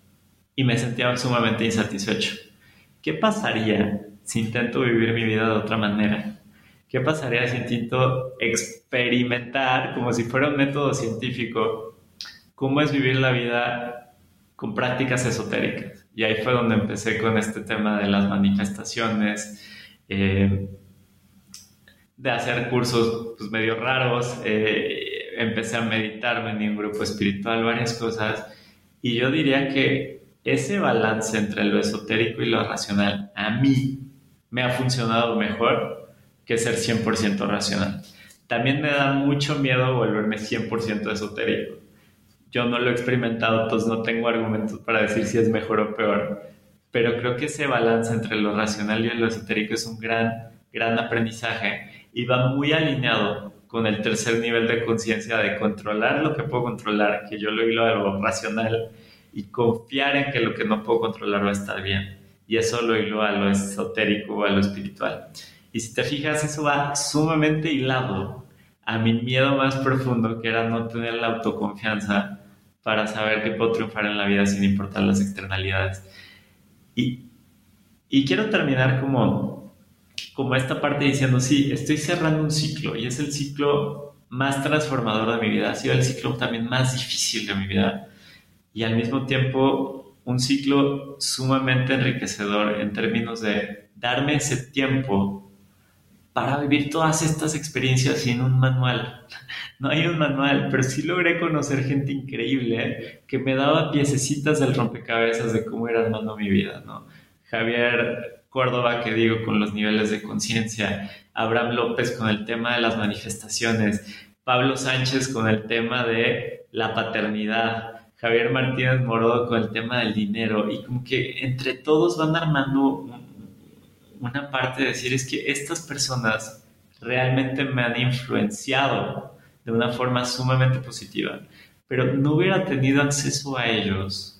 y me sentía sumamente insatisfecho. ¿Qué pasaría si intento vivir mi vida de otra manera? ¿Qué pasaría si intento experimentar, como si fuera un método científico, cómo es vivir la vida con prácticas esotéricas? Y ahí fue donde empecé con este tema de las manifestaciones, eh, de hacer cursos pues, medio raros, eh, empecé a meditar, en un grupo espiritual, varias cosas. Y yo diría que ese balance entre lo esotérico y lo racional a mí me ha funcionado mejor que ser 100% racional. También me da mucho miedo volverme 100% esotérico. Yo no lo he experimentado, entonces no tengo argumentos para decir si es mejor o peor, pero creo que ese balance entre lo racional y lo esotérico es un gran, gran aprendizaje y va muy alineado con el tercer nivel de conciencia de controlar lo que puedo controlar, que yo lo hilo a lo racional y confiar en que lo que no puedo controlar va a estar bien. Y eso lo hilo a lo esotérico o a lo espiritual. Y si te fijas, eso va sumamente hilado a mi miedo más profundo, que era no tener la autoconfianza para saber que puedo triunfar en la vida sin importar las externalidades. Y, y quiero terminar como, como esta parte diciendo, sí, estoy cerrando un ciclo y es el ciclo más transformador de mi vida, ha sido el ciclo también más difícil de mi vida y al mismo tiempo un ciclo sumamente enriquecedor en términos de darme ese tiempo para vivir todas estas experiencias sin un manual. <laughs> No hay un manual, pero sí logré conocer gente increíble que me daba piececitas del rompecabezas de cómo era armando mi vida, ¿no? Javier Córdoba, que digo, con los niveles de conciencia, Abraham López con el tema de las manifestaciones, Pablo Sánchez con el tema de la paternidad, Javier Martínez Morodo con el tema del dinero, y como que entre todos van armando una parte de decir es que estas personas realmente me han influenciado de una forma sumamente positiva, pero no hubiera tenido acceso a ellos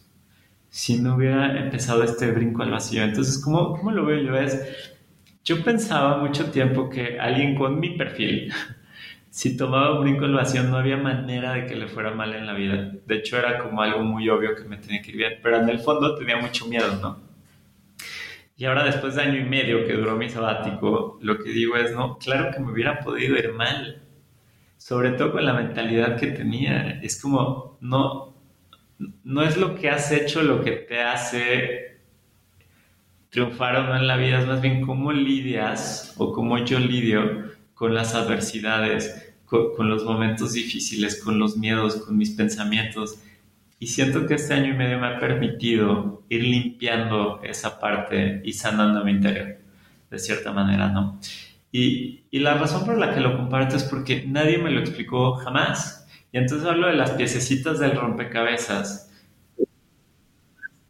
si no hubiera empezado este brinco al vacío. Entonces, ¿cómo, cómo lo veo yo? Es, yo pensaba mucho tiempo que alguien con mi perfil, si tomaba un brinco al vacío, no había manera de que le fuera mal en la vida. De hecho, era como algo muy obvio que me tenía que ir bien, pero en el fondo tenía mucho miedo, ¿no? Y ahora después de año y medio que duró mi sabático, lo que digo es, no, claro que me hubiera podido ir mal, sobre todo con la mentalidad que tenía. Es como, no, no es lo que has hecho lo que te hace triunfar o no en la vida, es más bien cómo lidias o cómo yo lidio con las adversidades, con, con los momentos difíciles, con los miedos, con mis pensamientos y siento que este año y medio me ha permitido ir limpiando esa parte y sanando mi interior, de cierta manera, ¿no? Y, y, la razón por la que lo comparto es porque nadie me lo explicó jamás. Y entonces hablo de las piececitas del rompecabezas.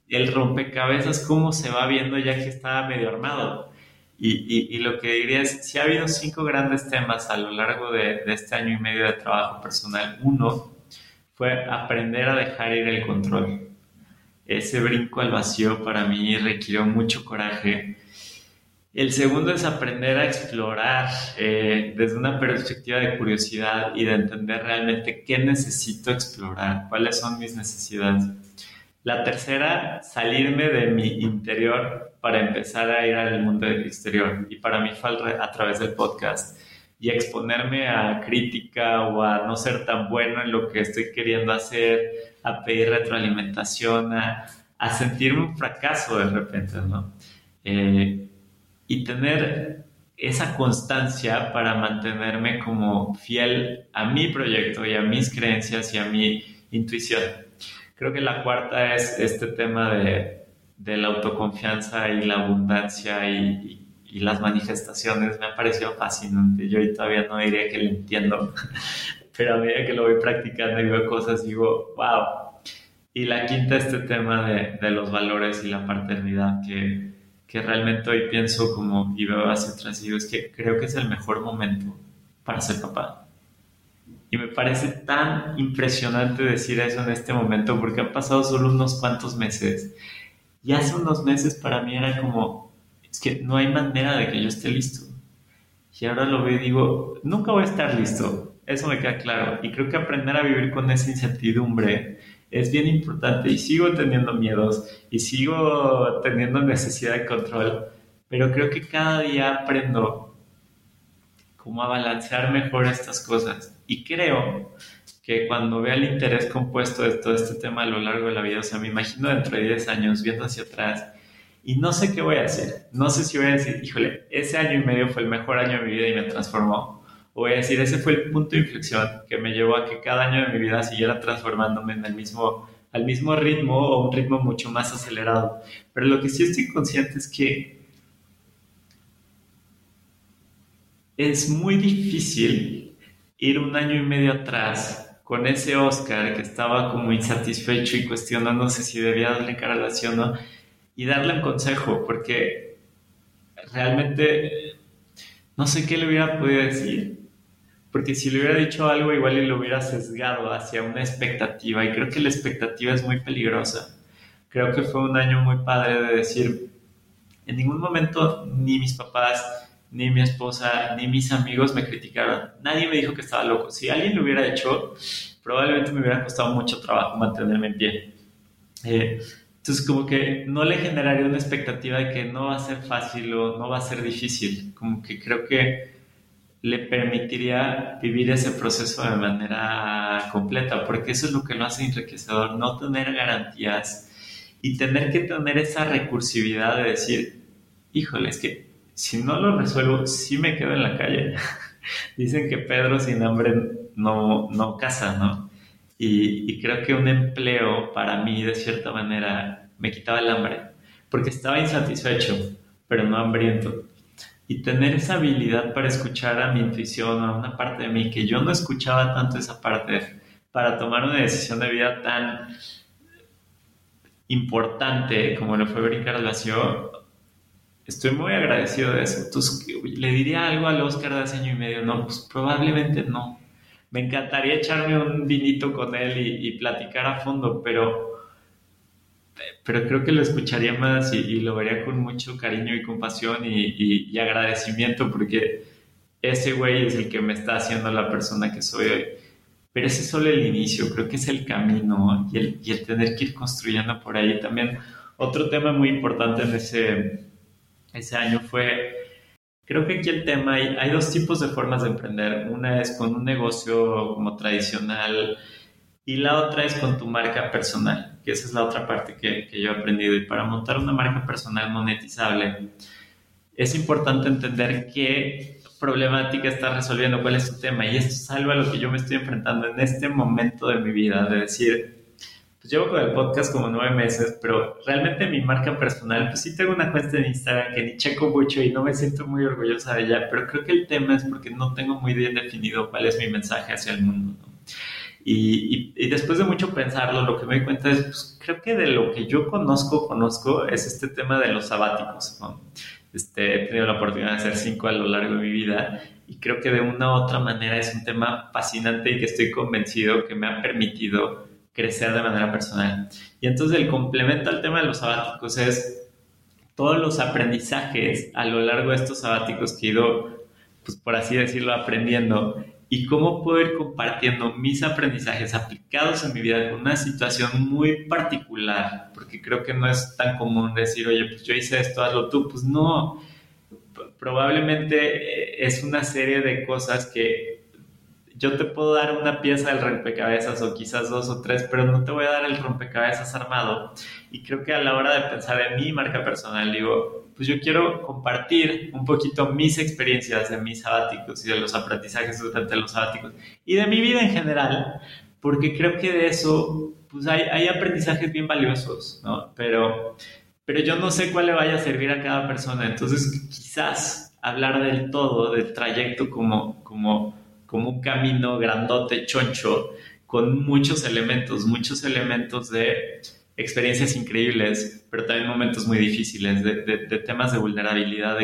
El rompecabezas, cómo se va viendo ya que está medio armado. Y, y, y, lo que diría es, si ha habido cinco grandes temas a lo largo de, de este año y medio de trabajo personal. Uno, fue aprender a dejar ir el control. Ese brinco al vacío para mí requirió mucho coraje. El segundo es aprender a explorar eh, desde una perspectiva de curiosidad y de entender realmente qué necesito explorar, cuáles son mis necesidades. La tercera, salirme de mi interior para empezar a ir al mundo exterior. Y para mí fue a través del podcast y exponerme a crítica o a no ser tan bueno en lo que estoy queriendo hacer, a pedir retroalimentación, a, sentirme un fracaso de repente, ¿no? Eh, y tener esa constancia para mantenerme como fiel a mi proyecto y a mis creencias y a mi intuición. Creo que la cuarta es este tema de, de la autoconfianza y la abundancia y, y las manifestaciones me han parecido fascinante. Yo todavía no diría que lo entiendo, <laughs> pero a medida que lo voy practicando y veo cosas, digo, wow. Y la quinta, este tema de, de los valores y la paternidad, que, que, realmente hoy pienso como y veo hacia atrás digo, es que creo que es el mejor momento para ser papá. Y me parece tan impresionante decir eso en este momento porque han pasado solo unos cuantos meses. Y hace unos meses para mí era como, es que no hay manera de que yo esté listo. Y ahora lo veo y digo, nunca voy a estar listo. Eso me queda claro. Y creo que aprender a vivir con esa incertidumbre es bien importante. Y sigo teniendo miedos y sigo teniendo necesidad de control. Pero creo que cada día aprendo cómo a balancear mejor estas cosas. Y creo que cuando vea el interés compuesto de todo este tema a lo largo de la vida, o sea, me imagino dentro de 10 años viendo hacia atrás y no sé qué voy a hacer. No sé si voy a decir, híjole, ese año y medio fue el mejor año de mi vida y me transformó. O voy a decir, ese fue el punto de inflexión que me llevó a que cada año de mi vida siguiera transformándome en el mismo, al mismo ritmo o un ritmo mucho más acelerado. Pero lo que sí estoy consciente es que es muy difícil ir un año y medio atrás con ese Oscar que estaba como insatisfecho y cuestionándose si debía darle cara a la o no y darle un consejo, porque realmente no sé qué le hubiera podido decir, porque si le hubiera dicho algo igual y lo hubiera sesgado hacia una expectativa, y creo que la expectativa es muy peligrosa. Creo que fue un año muy padre de decir, en ningún momento ni mis papás, ni mi esposa, ni mis amigos me criticaron. Nadie me dijo que estaba loco. Si alguien lo hubiera hecho, probablemente me hubiera costado mucho trabajo mantenerme en pie. Eh, entonces, como que no le generaría una expectativa de que no va a ser fácil o no va a ser difícil. Como que creo que le permitiría vivir ese proceso de manera completa, porque eso es lo que lo hace enriquecedor, no tener garantías y tener que tener esa recursividad de decir, híjole, es que si no lo resuelvo, sí me quedo en la calle. <laughs> Dicen que Pedro sin hambre no, no casa, ¿no? Y, y creo que un empleo para mí, de cierta manera, me quitaba el hambre, porque estaba insatisfecho, pero no hambriento y tener esa habilidad para escuchar a mi intuición, a una parte de mí que yo no escuchaba tanto esa parte para tomar una decisión de vida tan importante como lo fue brincar relación, estoy muy agradecido de eso. Entonces, ¿le diría algo al Oscar de hace año y medio? No, pues probablemente no. Me encantaría echarme un vinito con él y, y platicar a fondo, pero pero creo que lo escucharía más y, lo vería con mucho cariño y compasión y, agradecimiento porque ese güey es el que me está haciendo la persona que soy hoy. Pero ese es solo el inicio, creo que es el camino y el, y el tener que ir construyendo por ahí. También otro tema muy importante en ese, ese año fue, creo que aquí el tema, hay, hay dos tipos de formas de emprender. Una es con un negocio como tradicional y la otra es con tu marca personal que esa es la otra parte que, que yo he aprendido. Y para montar una marca personal monetizable, es importante entender qué problemática está resolviendo, cuál es su tema. Y esto es algo a lo que yo me estoy enfrentando en este momento de mi vida, de decir, pues llevo con el podcast como nueve meses, pero realmente mi marca personal, pues sí tengo una cuenta en Instagram que ni checo mucho y no me siento muy orgullosa de ella, pero creo que el tema es porque no tengo muy bien definido cuál es mi mensaje hacia el mundo. Y, y, después de mucho pensarlo, lo que me doy cuenta es, pues, creo que de lo que yo conozco, conozco, es este tema de los sabáticos. Este, he tenido la oportunidad de hacer cinco a lo largo de mi vida y creo que de una u otra manera es un tema fascinante y que estoy convencido que me ha permitido crecer de manera personal. Y entonces el complemento al tema de los sabáticos es todos los aprendizajes a lo largo de estos sabáticos que he ido, pues por así decirlo, aprendiendo y cómo puedo ir compartiendo mis aprendizajes aplicados en mi vida con una situación muy particular, porque creo que no es tan común decir, oye, pues yo hice esto, hazlo tú, pues no, probablemente eh, es una serie de cosas que yo te puedo dar una pieza del rompecabezas o quizás dos o tres, pero no te voy a dar el rompecabezas armado. Y creo que a la hora de pensar en mi marca personal, digo, pues yo quiero compartir un poquito mis experiencias de mis sabáticos y de los aprendizajes durante los sabáticos y de mi vida en general, porque creo que de eso, pues hay, hay aprendizajes bien valiosos, ¿no? Pero, pero yo no sé cuál le vaya a servir a cada persona, entonces quizás hablar del todo, del trayecto como, como, como un camino grandote, choncho, con muchos elementos, muchos elementos de experiencias increíbles, pero también momentos muy difíciles, de, temas de vulnerabilidad,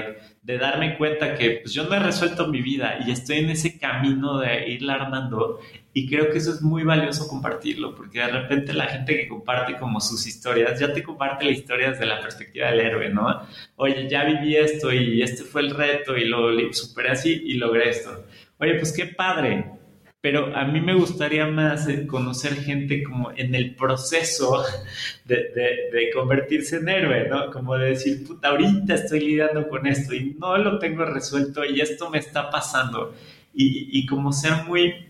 de, darme cuenta que pues, yo no he resuelto mi vida y estoy en ese camino de irla armando y creo que eso es muy valioso compartirlo, porque de repente la gente que comparte como sus historias, ya te comparte las historias desde la perspectiva del héroe, ¿no? Oye, ya viví esto y este fue el reto y lo superé así y logré esto. Oye, pues qué padre, pero a mí me gustaría más eh, conocer gente como en el proceso de, de, convertirse en héroe, ¿no? Como de decir, puta, ahorita estoy lidiando con esto y no lo tengo resuelto y esto me está pasando. Y, y como ser muy,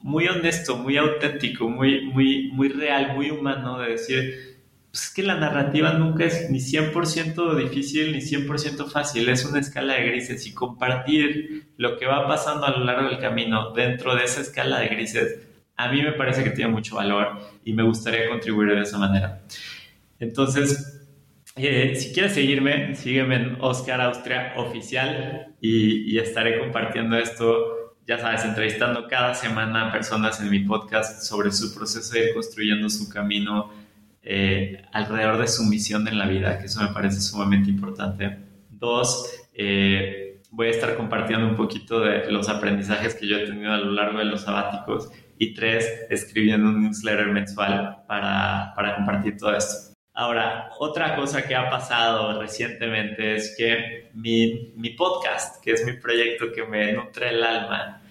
muy honesto, muy auténtico, muy, muy, muy real, muy humano, de decir, pues es que la narrativa nunca es ni 100% difícil ni 100% fácil, es una escala de grises y compartir lo que va pasando a lo largo del camino dentro de esa escala de grises, a mí me parece que tiene mucho valor y me gustaría contribuir de esa manera. Entonces, eh, si quieres seguirme, sígueme en Oscar Austria Oficial y, y estaré compartiendo esto ya sabes, entrevistando cada semana a personas en mi podcast sobre su proceso de ir construyendo su camino eh, alrededor de su misión en la vida, que eso me parece sumamente importante. Dos, eh, voy a estar compartiendo un poquito de los aprendizajes que yo he tenido a lo largo de los sabáticos. Y tres, escribiendo un newsletter mensual para, para compartir todo esto. Ahora, otra cosa que ha pasado recientemente es que mi, mi podcast, que es mi proyecto que me nutre el alma,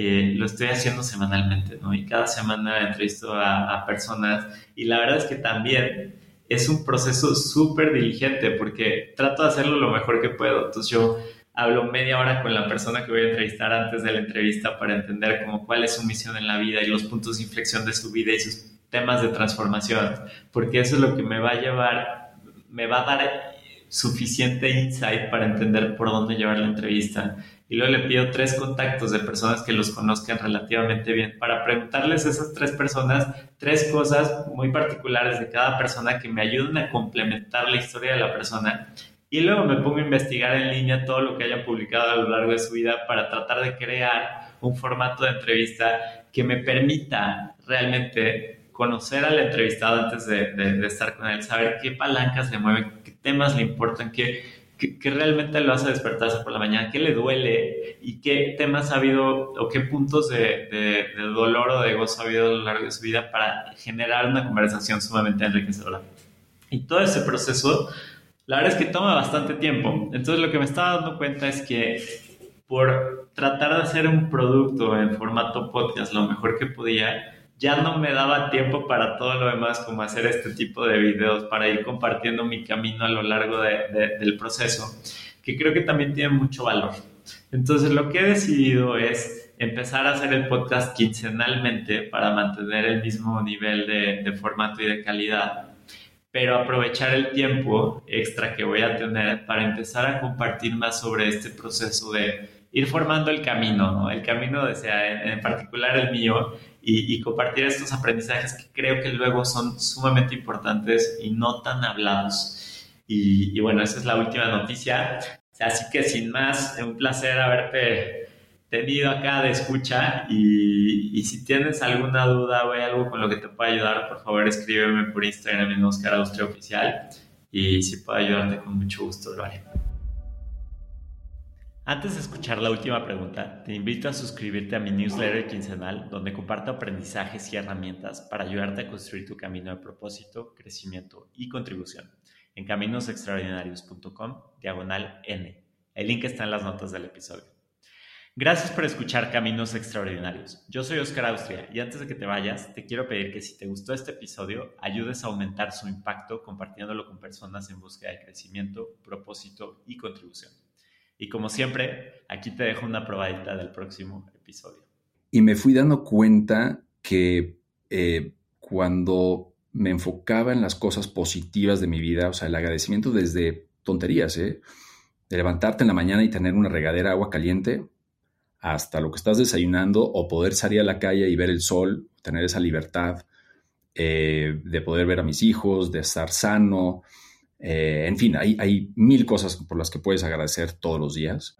eh, lo estoy haciendo semanalmente, ¿no? Y cada semana entrevisto a, a personas y la verdad es que también es un proceso súper diligente porque trato de hacerlo lo mejor que puedo. Entonces yo hablo media hora con la persona que voy a entrevistar antes de la entrevista para entender como cuál es su misión en la vida y los puntos de inflexión de su vida y sus temas de transformación, porque eso es lo que me va a llevar, me va a dar suficiente insight para entender por dónde llevar la entrevista. Y luego le pido tres contactos de personas que los conozcan relativamente bien para preguntarles a esas tres personas tres cosas muy particulares de cada persona que me ayuden a complementar la historia de la persona. Y luego me pongo a investigar en línea todo lo que hayan publicado a lo largo de su vida para tratar de crear un formato de entrevista que me permita realmente conocer al entrevistado antes de, de, estar con él, saber qué palancas le mueven, qué temas le importan, qué, qué, realmente lo hace despertarse por la mañana, qué le duele y qué temas ha habido o qué puntos de, de, dolor o de gozo ha habido a lo largo de su vida para generar una conversación sumamente enriquecedora. Y todo ese proceso, la verdad es que toma bastante tiempo. Entonces lo que me estaba dando cuenta es que por tratar de hacer un producto en formato podcast lo mejor que podía, ya no me daba tiempo para todo lo demás, como hacer este tipo de videos, para ir compartiendo mi camino a lo largo del proceso, que creo que también tiene mucho valor. Entonces lo que he decidido es empezar a hacer el podcast quincenalmente para mantener el mismo nivel de, de formato y de calidad, pero aprovechar el tiempo extra que voy a tener para empezar a compartir más sobre este proceso de ir formando el camino, ¿no? el camino, de, sea, en, particular el mío, y, compartir estos aprendizajes que creo que luego son sumamente importantes y no tan hablados. Y, bueno, esa es la última noticia. Así que sin más, un placer haberte tenido acá de escucha y, si tienes alguna duda o algo con lo que te pueda ayudar, por favor escríbeme por Instagram en Oscar Austria Oficial y si puedo ayudarte con mucho gusto lo haré. Antes de escuchar la última pregunta, te invito a suscribirte a mi newsletter quincenal donde comparto aprendizajes y herramientas para ayudarte a construir tu camino de propósito, crecimiento y contribución en caminosextraordinarios.com diagonal N. El link está en las notas del episodio. Gracias por escuchar Caminos Extraordinarios. Yo soy Oscar Austria y antes de que te vayas, te quiero pedir que si te gustó este episodio, ayudes a aumentar su impacto compartiéndolo con personas en búsqueda de crecimiento, propósito y contribución. Y como siempre, aquí te dejo una probadita del próximo episodio. Y me fui dando cuenta que eh, cuando me enfocaba en las cosas positivas de mi vida, o sea, el agradecimiento desde tonterías, ¿eh? de levantarte en la mañana y tener una regadera de agua caliente, hasta lo que estás desayunando o poder salir a la calle y ver el sol, tener esa libertad eh, de poder ver a mis hijos, de estar sano, eh, en fin, hay, hay mil cosas por las que puedes agradecer todos los días.